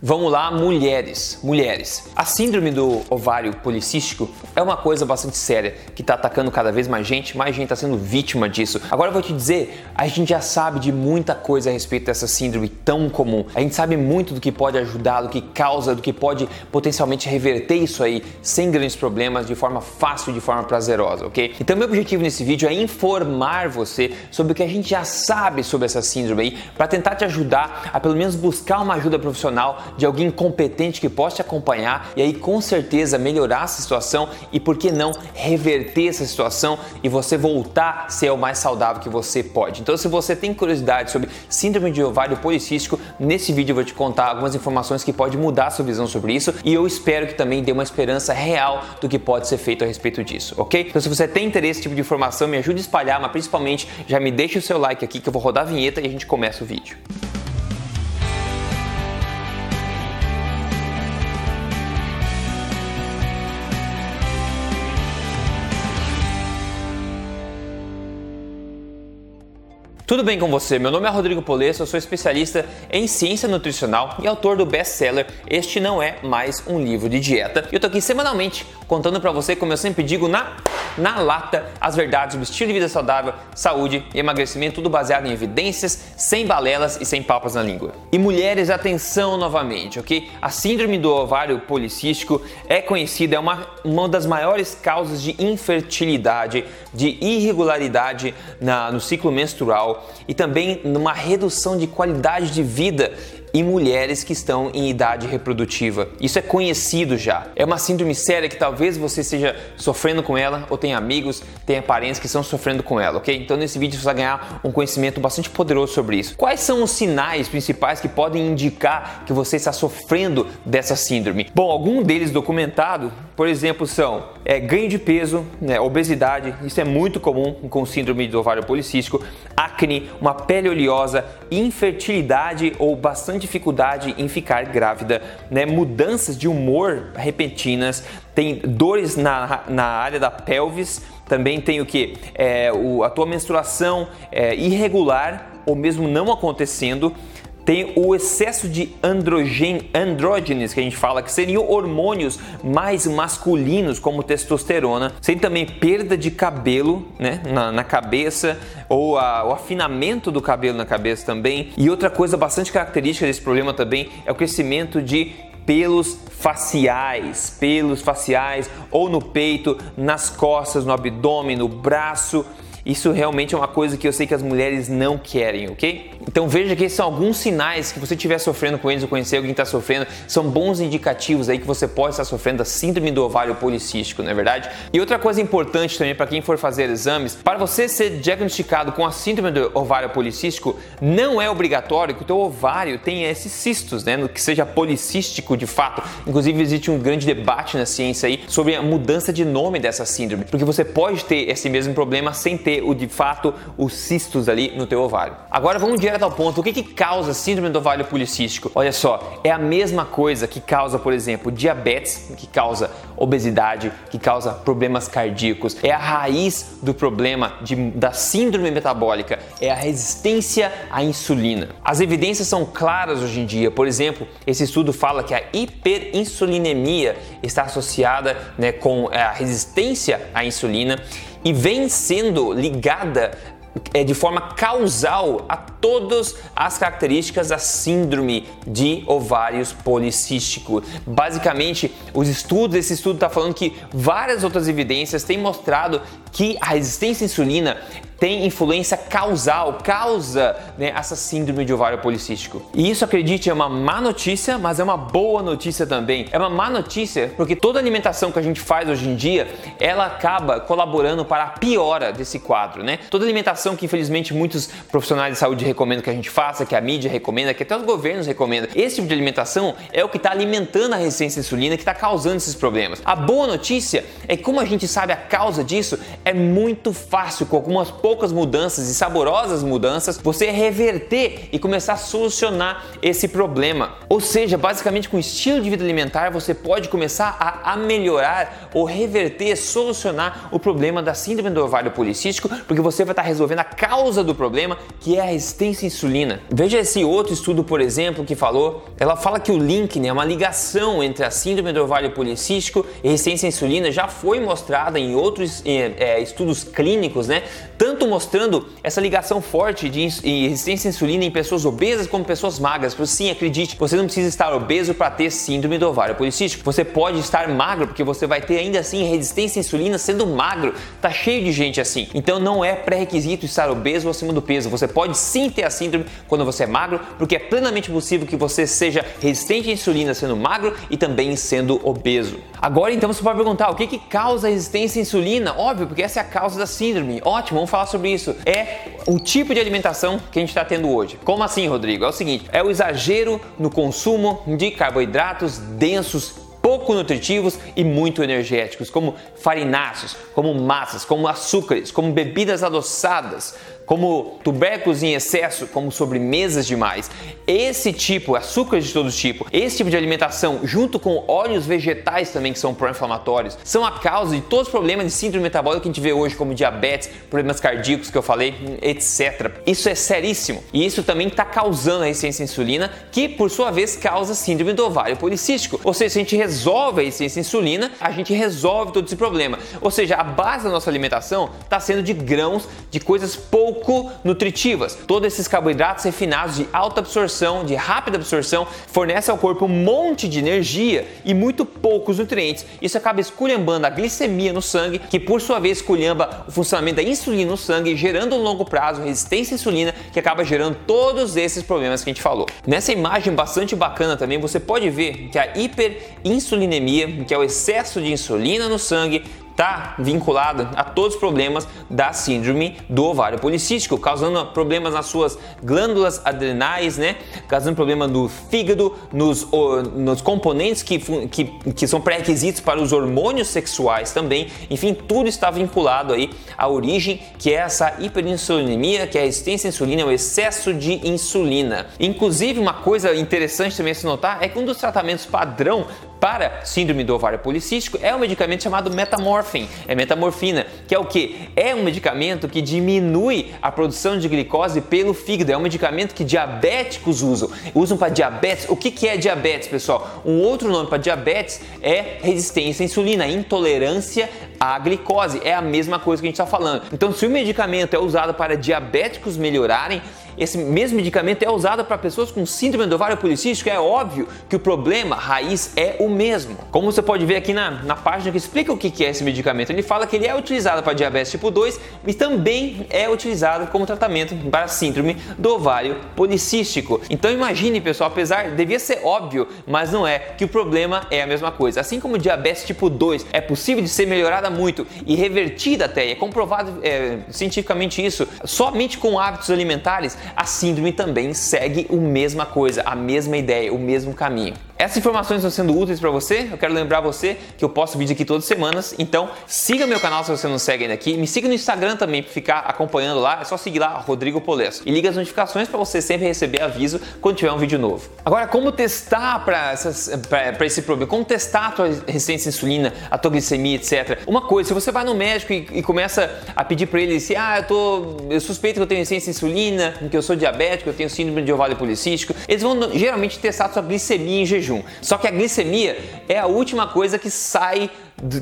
Vamos lá, mulheres. Mulheres. A síndrome do ovário policístico é uma coisa bastante séria que está atacando cada vez mais gente, mais gente está sendo vítima disso. Agora eu vou te dizer, a gente já sabe de muita coisa a respeito dessa síndrome tão comum. A gente sabe muito do que pode ajudar, do que causa, do que pode potencialmente reverter isso aí sem grandes problemas, de forma fácil, de forma prazerosa, ok? Então meu objetivo nesse vídeo é informar você sobre o que a gente já sabe sobre essa síndrome aí, para tentar te ajudar a pelo menos buscar uma ajuda profissional de alguém competente que possa te acompanhar e aí com certeza melhorar essa situação e por que não reverter essa situação e você voltar a ser o mais saudável que você pode. Então se você tem curiosidade sobre síndrome de ovário policístico, nesse vídeo eu vou te contar algumas informações que pode mudar a sua visão sobre isso e eu espero que também dê uma esperança real do que pode ser feito a respeito disso, ok? Então se você tem interesse nesse tipo de informação, me ajude a espalhar, mas principalmente já me deixe o seu like aqui que eu vou rodar a vinheta e a gente começa o vídeo. Tudo bem com você? Meu nome é Rodrigo Polesso, eu sou especialista em ciência nutricional e autor do best-seller Este Não É Mais Um Livro de Dieta. E eu tô aqui semanalmente contando para você, como eu sempre digo, na, na lata, as verdades sobre estilo de vida saudável, saúde e emagrecimento, tudo baseado em evidências, sem balelas e sem papas na língua. E mulheres, atenção novamente, ok? A síndrome do ovário policístico é conhecida, é uma, uma das maiores causas de infertilidade, de irregularidade na, no ciclo menstrual e também numa redução de qualidade de vida e mulheres que estão em idade reprodutiva. Isso é conhecido já. É uma síndrome séria que talvez você esteja sofrendo com ela ou tenha amigos, tenha parentes que estão sofrendo com ela, ok? Então nesse vídeo você vai ganhar um conhecimento bastante poderoso sobre isso. Quais são os sinais principais que podem indicar que você está sofrendo dessa síndrome? Bom, algum deles documentado, por exemplo, são é, ganho de peso, né, obesidade, isso é muito comum com síndrome do ovário policístico, acne, uma pele oleosa, infertilidade ou bastante dificuldade em ficar grávida, né? mudanças de humor repentinas, tem dores na, na área da pelvis, também tem o que? É, a tua menstruação é, irregular ou mesmo não acontecendo, tem o excesso de androgen, andrógenos, que a gente fala, que seriam hormônios mais masculinos, como testosterona. Tem também perda de cabelo né, na, na cabeça, ou a, o afinamento do cabelo na cabeça também. E outra coisa bastante característica desse problema também é o crescimento de pelos faciais, pelos faciais ou no peito, nas costas, no abdômen, no braço. Isso realmente é uma coisa que eu sei que as mulheres não querem, ok? Então veja que esses são alguns sinais que você estiver sofrendo com eles ou conhecer alguém que está sofrendo, são bons indicativos aí que você pode estar sofrendo da síndrome do ovário policístico, não é verdade? E outra coisa importante também para quem for fazer exames, para você ser diagnosticado com a síndrome do ovário policístico, não é obrigatório que o teu ovário tenha esses cistos, né, que seja policístico de fato. Inclusive existe um grande debate na ciência aí sobre a mudança de nome dessa síndrome, porque você pode ter esse mesmo problema sem ter o de fato os cistos ali no teu ovário. Agora vamos direto ao ponto. O que, que causa síndrome do ovário policístico? Olha só, é a mesma coisa que causa, por exemplo, diabetes, que causa obesidade, que causa problemas cardíacos. É a raiz do problema de, da síndrome metabólica, é a resistência à insulina. As evidências são claras hoje em dia. Por exemplo, esse estudo fala que a hiperinsulinemia está associada né, com a resistência à insulina e vem sendo ligada é, de forma causal a todas as características da síndrome de ovários policístico. Basicamente, os estudos, esse estudo está falando que várias outras evidências têm mostrado que a resistência à insulina tem influência causal, causa né, essa síndrome de ovário policístico. E isso, acredite, é uma má notícia, mas é uma boa notícia também. É uma má notícia porque toda alimentação que a gente faz hoje em dia, ela acaba colaborando para a piora desse quadro, né? Toda alimentação que infelizmente muitos profissionais de saúde recomendam que a gente faça, que a mídia recomenda, que até os governos recomendam, esse tipo de alimentação é o que está alimentando a resistência à insulina, que está causando esses problemas. A boa notícia é que como a gente sabe a causa disso, é muito fácil com algumas poucas mudanças e saborosas mudanças, você reverter e começar a solucionar esse problema. Ou seja, basicamente com o estilo de vida alimentar você pode começar a, melhorar ou reverter, solucionar o problema da síndrome do ovário policístico, porque você vai estar resolvendo a causa do problema, que é a resistência à insulina. Veja esse outro estudo, por exemplo, que falou, ela fala que o link, né, uma ligação entre a síndrome do ovário policístico e resistência à insulina já foi mostrada em outros é, é, estudos clínicos, né? Tanto mostrando essa ligação forte de resistência à insulina em pessoas obesas como pessoas magras. Pois sim, acredite, você não precisa estar obeso para ter síndrome do ovário policístico. Você pode estar magro porque você vai ter ainda assim resistência à insulina sendo magro. Tá cheio de gente assim. Então não é pré-requisito estar obeso ou acima do peso. Você pode sim ter a síndrome quando você é magro, porque é plenamente possível que você seja resistente à insulina sendo magro e também sendo obeso. Agora então você pode perguntar o que, que causa resistência à insulina? Óbvio, porque essa é a causa da síndrome. Ótimo, vamos falar sobre isso. É o tipo de alimentação que a gente está tendo hoje. Como assim, Rodrigo? É o seguinte: é o exagero no consumo de carboidratos densos pouco nutritivos e muito energéticos, como farináceos, como massas, como açúcares, como bebidas adoçadas, como tubérculos em excesso, como sobremesas demais. Esse tipo, açúcares de todo tipo, esse tipo de alimentação, junto com óleos vegetais também que são pró-inflamatórios, são a causa de todos os problemas de síndrome metabólica que a gente vê hoje, como diabetes, problemas cardíacos que eu falei, etc. Isso é seríssimo e isso também está causando a resistência à insulina, que por sua vez causa síndrome do ovário policístico. Ou seja, se a gente resolve a resistência à insulina, a gente resolve todo esse problema. Ou seja, a base da nossa alimentação está sendo de grãos, de coisas pouco pouco nutritivas. Todos esses carboidratos refinados de alta absorção, de rápida absorção, fornecem ao corpo um monte de energia e muito poucos nutrientes. Isso acaba esculhambando a glicemia no sangue, que por sua vez esculhamba o funcionamento da insulina no sangue, gerando no longo prazo resistência à insulina, que acaba gerando todos esses problemas que a gente falou. Nessa imagem bastante bacana também você pode ver que a hiperinsulinemia, que é o excesso de insulina no sangue, está vinculada a todos os problemas da síndrome do ovário policístico, causando problemas nas suas glândulas adrenais, né? Causando problema no fígado, nos, nos componentes que, que, que são pré-requisitos para os hormônios sexuais também. Enfim, tudo está vinculado aí à origem que é essa hiperinsulinemia, que é a resistência à insulina, o excesso de insulina. Inclusive, uma coisa interessante também a se notar é que um dos tratamentos padrão para síndrome do ovário policístico é um medicamento chamado metamorfin, é metamorfina, que é o que? É um medicamento que diminui a produção de glicose pelo fígado, é um medicamento que diabéticos usam, usam para diabetes. O que, que é diabetes, pessoal? Um outro nome para diabetes é resistência à insulina, intolerância à glicose, é a mesma coisa que a gente está falando. Então, se o medicamento é usado para diabéticos melhorarem, esse mesmo medicamento é usado para pessoas com síndrome do ovário policístico, é óbvio que o problema raiz é o mesmo. Como você pode ver aqui na, na página que explica o que é esse medicamento, ele fala que ele é utilizado para diabetes tipo 2 e também é utilizado como tratamento para síndrome do ovário policístico. Então imagine, pessoal, apesar, devia ser óbvio, mas não é, que o problema é a mesma coisa. Assim como diabetes tipo 2 é possível de ser melhorada muito e revertida até, é comprovado é, cientificamente isso, somente com hábitos alimentares, a síndrome também segue a mesma coisa, a mesma ideia, o mesmo caminho. Essas informações estão sendo úteis para você. Eu quero lembrar você que eu posto vídeo aqui todas as semanas. Então, siga meu canal se você não segue ainda aqui. Me siga no Instagram também para ficar acompanhando lá. É só seguir lá, Rodrigo Polesso. E liga as notificações para você sempre receber aviso quando tiver um vídeo novo. Agora, como testar para esse problema? Como testar a tua resistência à insulina, a tua glicemia, etc. Uma coisa, se você vai no médico e, e começa a pedir para ele se, ah, eu tô, eu suspeito que eu tenho resistência à insulina, que eu sou diabético, eu tenho síndrome de ovário policístico, eles vão geralmente testar a sua glicemia em jejum jejum. Só que a glicemia é a última coisa que sai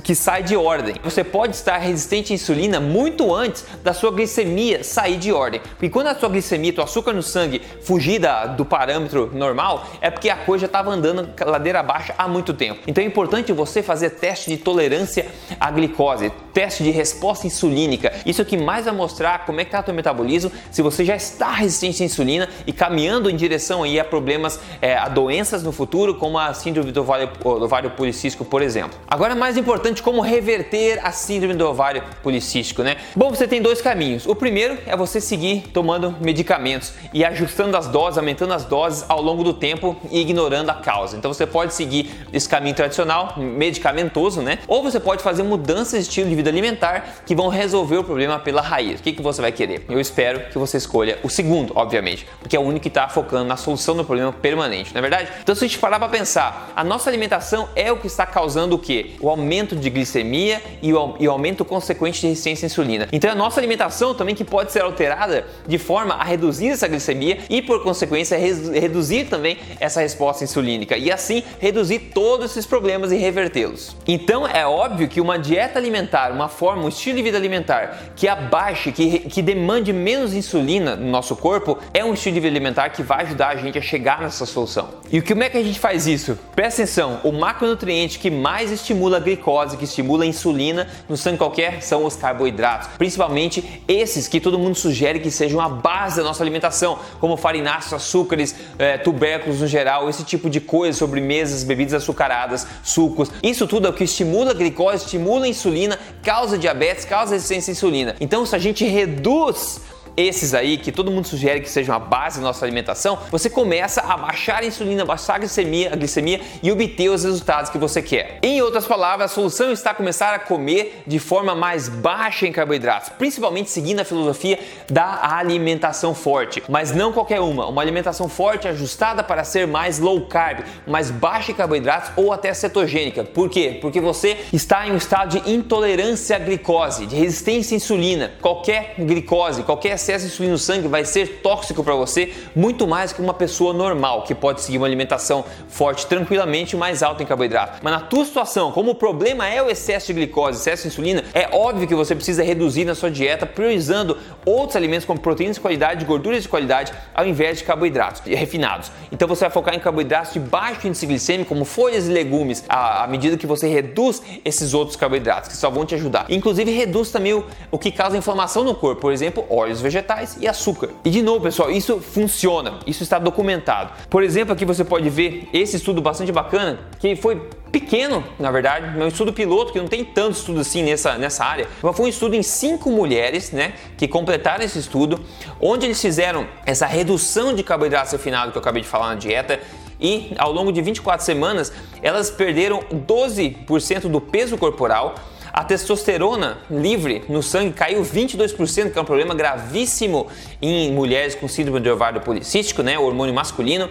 que sai de ordem. Você pode estar resistente à insulina muito antes da sua glicemia sair de ordem. Porque quando a sua glicemia, o açúcar no sangue fugir da, do parâmetro normal, é porque a coisa já estava andando ladeira abaixo há muito tempo. Então é importante você fazer teste de tolerância à glicose, teste de resposta insulínica. Isso é o que mais vai mostrar como é que está o seu metabolismo, se você já está resistente à insulina e caminhando em direção aí a problemas, é, a doenças no futuro, como a síndrome do ovário, ovário policístico, por exemplo. Agora, mais importante, como reverter a síndrome do ovário policístico, né? Bom, você tem dois caminhos. O primeiro é você seguir tomando medicamentos e ajustando as doses, aumentando as doses ao longo do tempo e ignorando a causa. Então você pode seguir esse caminho tradicional, medicamentoso, né? Ou você pode fazer mudanças de estilo de vida alimentar que vão resolver o problema pela raiz. O que, que você vai querer? Eu espero que você escolha o segundo, obviamente, porque é o único que está focando na solução do problema permanente, não é verdade? Então se a gente parar para pensar, a nossa alimentação é o que está causando o que? O aumento aumento de glicemia e o, e o aumento consequente de resistência à insulina. Então, a nossa alimentação também que pode ser alterada de forma a reduzir essa glicemia e, por consequência, reduzir também essa resposta insulínica e assim reduzir todos esses problemas e revertê-los. Então, é óbvio que uma dieta alimentar, uma forma, um estilo de vida alimentar que abaixe, que, que demande menos insulina no nosso corpo, é um estilo de vida alimentar que vai ajudar a gente a chegar nessa solução. E como é que a gente faz isso? Presta atenção, o macronutriente que mais estimula a glicose, que estimula a insulina no sangue qualquer, são os carboidratos, principalmente esses que todo mundo sugere que sejam a base da nossa alimentação, como farináceos, açúcares, é, tubérculos no geral, esse tipo de coisa, sobremesas, bebidas açucaradas, sucos. Isso tudo é o que estimula a glicose, estimula a insulina, causa diabetes, causa resistência à insulina. Então, se a gente reduz esses aí que todo mundo sugere que sejam a base da nossa alimentação, você começa a baixar a insulina, baixar a glicemia, a glicemia e obter os resultados que você quer. Em outras palavras, a solução está a começar a comer de forma mais baixa em carboidratos, principalmente seguindo a filosofia da alimentação forte, mas não qualquer uma, uma alimentação forte ajustada para ser mais low carb, mais baixa em carboidratos ou até cetogênica. Por quê? Porque você está em um estado de intolerância à glicose, de resistência à insulina. Qualquer glicose, qualquer excesso de insulina no sangue vai ser tóxico para você muito mais que uma pessoa normal que pode seguir uma alimentação forte tranquilamente mais alta em carboidrato. Mas na tua situação, como o problema é o excesso de glicose, excesso de insulina, é óbvio que você precisa reduzir na sua dieta, priorizando outros alimentos como proteínas de qualidade, gorduras de qualidade, ao invés de carboidratos refinados. Então você vai focar em carboidratos de baixo índice glicêmico, como folhas e legumes, à, medida que você reduz esses outros carboidratos, que só vão te ajudar. Inclusive reduz também o, o que causa inflamação no corpo, por exemplo, óleos vegetais vegetais e açúcar. E de novo, pessoal, isso funciona, isso está documentado. Por exemplo, aqui você pode ver esse estudo bastante bacana, que foi pequeno, na verdade, é um estudo piloto que não tem tanto estudo assim nessa, nessa área, mas foi um estudo em cinco mulheres, né, que completaram esse estudo, onde eles fizeram essa redução de carboidratos refinados que eu acabei de falar na dieta e ao longo de 24 semanas elas perderam 12% do peso corporal a testosterona livre no sangue caiu 22%, que é um problema gravíssimo em mulheres com síndrome de ovário policístico, né, o hormônio masculino.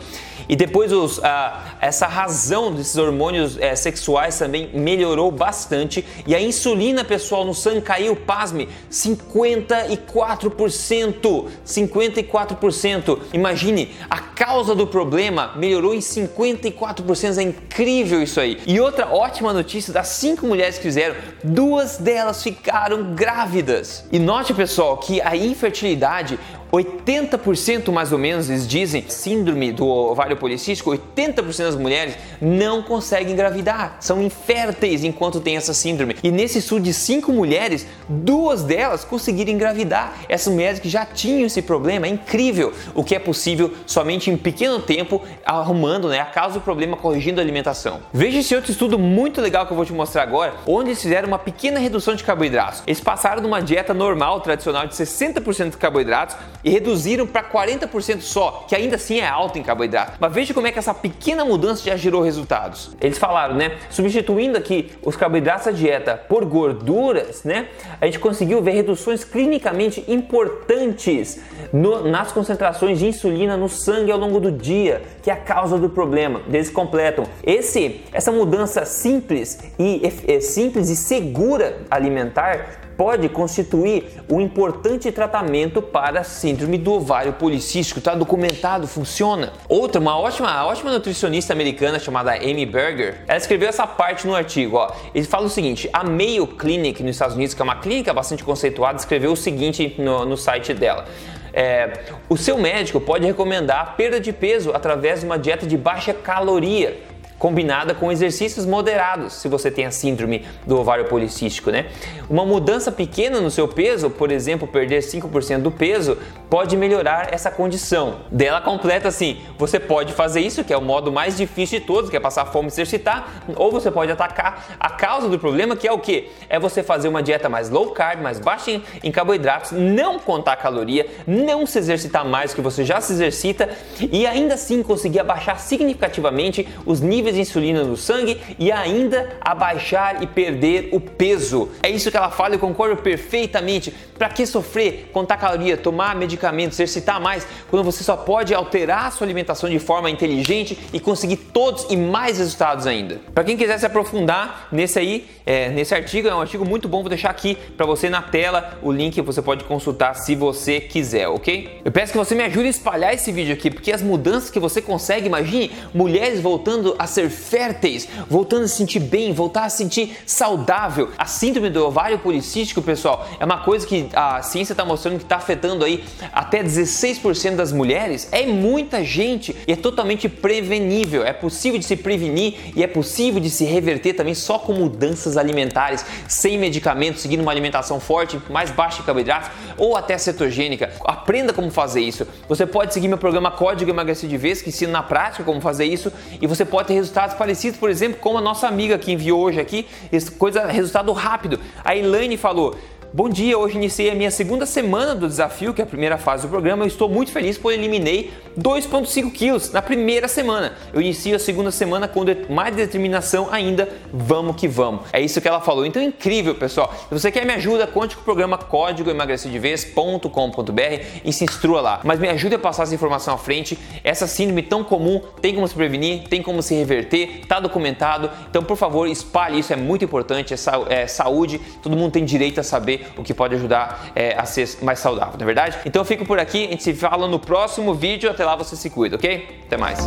E depois os, ah, essa razão desses hormônios eh, sexuais também melhorou bastante. E a insulina, pessoal, no sangue caiu, pasme, 54%. 54%. Imagine, a causa do problema melhorou em 54%. É incrível isso aí. E outra ótima notícia das cinco mulheres que fizeram, duas delas ficaram grávidas. E note, pessoal, que a infertilidade 80% mais ou menos, eles dizem, síndrome do ovário policístico, 80% das mulheres não conseguem engravidar, são inférteis enquanto tem essa síndrome. E nesse estudo de cinco mulheres, duas delas conseguiram engravidar. Essas mulheres que já tinham esse problema, é incrível o que é possível somente em pequeno tempo, arrumando né, a causa do problema, corrigindo a alimentação. Veja esse outro estudo muito legal que eu vou te mostrar agora, onde eles fizeram uma pequena redução de carboidratos. Eles passaram de uma dieta normal, tradicional, de 60% de carboidratos e reduziram para 40% só, que ainda assim é alto em carboidrato. Mas veja como é que essa pequena mudança já gerou resultados. Eles falaram, né? Substituindo aqui os carboidratos da dieta por gorduras, né? A gente conseguiu ver reduções clinicamente importantes no, nas concentrações de insulina no sangue ao longo do dia, que é a causa do problema. Eles completam. Esse, essa mudança simples e é, simples e segura alimentar pode constituir um importante tratamento para a síndrome do ovário policístico. Está documentado, funciona. Outra, uma ótima, ótima nutricionista americana chamada Amy Berger, ela escreveu essa parte no artigo. Ó. Ele fala o seguinte: a Mayo Clinic nos Estados Unidos, que é uma clínica bastante conceituada, escreveu o seguinte no, no site dela. É, o seu médico pode recomendar perda de peso através de uma dieta de baixa caloria combinada com exercícios moderados, se você tem a síndrome do ovário policístico, né? Uma mudança pequena no seu peso, por exemplo, perder 5% do peso, pode melhorar essa condição. Dela completa assim: você pode fazer isso, que é o modo mais difícil de todos, que é passar fome e se exercitar, ou você pode atacar a causa do problema, que é o que? É você fazer uma dieta mais low carb, mais baixa em, em carboidratos, não contar caloria, não se exercitar mais que você já se exercita e ainda assim conseguir abaixar significativamente os níveis níveis de insulina no sangue e ainda abaixar e perder o peso. É isso que ela fala e concordo perfeitamente. Para que sofrer, contar caloria, tomar medicamentos, exercitar mais, quando você só pode alterar a sua alimentação de forma inteligente e conseguir todos e mais resultados ainda? Para quem quiser se aprofundar nesse aí, é, nesse artigo, é um artigo muito bom, vou deixar aqui para você na tela o link você pode consultar se você quiser, ok? Eu peço que você me ajude a espalhar esse vídeo aqui, porque as mudanças que você consegue, imagine mulheres voltando a ser férteis, voltando a se sentir bem, voltar a se sentir saudável. A síndrome do ovário policístico, pessoal, é uma coisa que a ciência está mostrando que está afetando aí até 16% das mulheres. É muita gente e é totalmente prevenível. É possível de se prevenir e é possível de se reverter também só com mudanças alimentares, sem medicamentos, seguindo uma alimentação forte, mais baixa em carboidratos ou até cetogênica. Aprenda como fazer isso. Você pode seguir meu programa Código Emagrecer de Vez, que ensina na prática como fazer isso e você pode ter resultados parecidos, por exemplo, como a nossa amiga que enviou hoje aqui, coisa, resultado rápido. A Elaine falou: Bom dia, hoje iniciei a minha segunda semana do desafio, que é a primeira fase do programa. Eu estou muito feliz por eliminei 2,5 quilos na primeira semana. Eu inicio a segunda semana com mais determinação ainda. Vamos que vamos. É isso que ela falou. Então, incrível, pessoal. Se você quer me ajuda, conte com o programa código emagrecidevez.com.br e se instrua lá. Mas me ajude a passar essa informação à frente. Essa síndrome tão comum tem como se prevenir, tem como se reverter, está documentado. Então, por favor, espalhe isso, é muito importante. É, é saúde, todo mundo tem direito a saber o que pode ajudar é, a ser mais saudável, não é verdade? Então eu fico por aqui, a gente se fala no próximo vídeo, até lá você se cuida, ok? Até mais!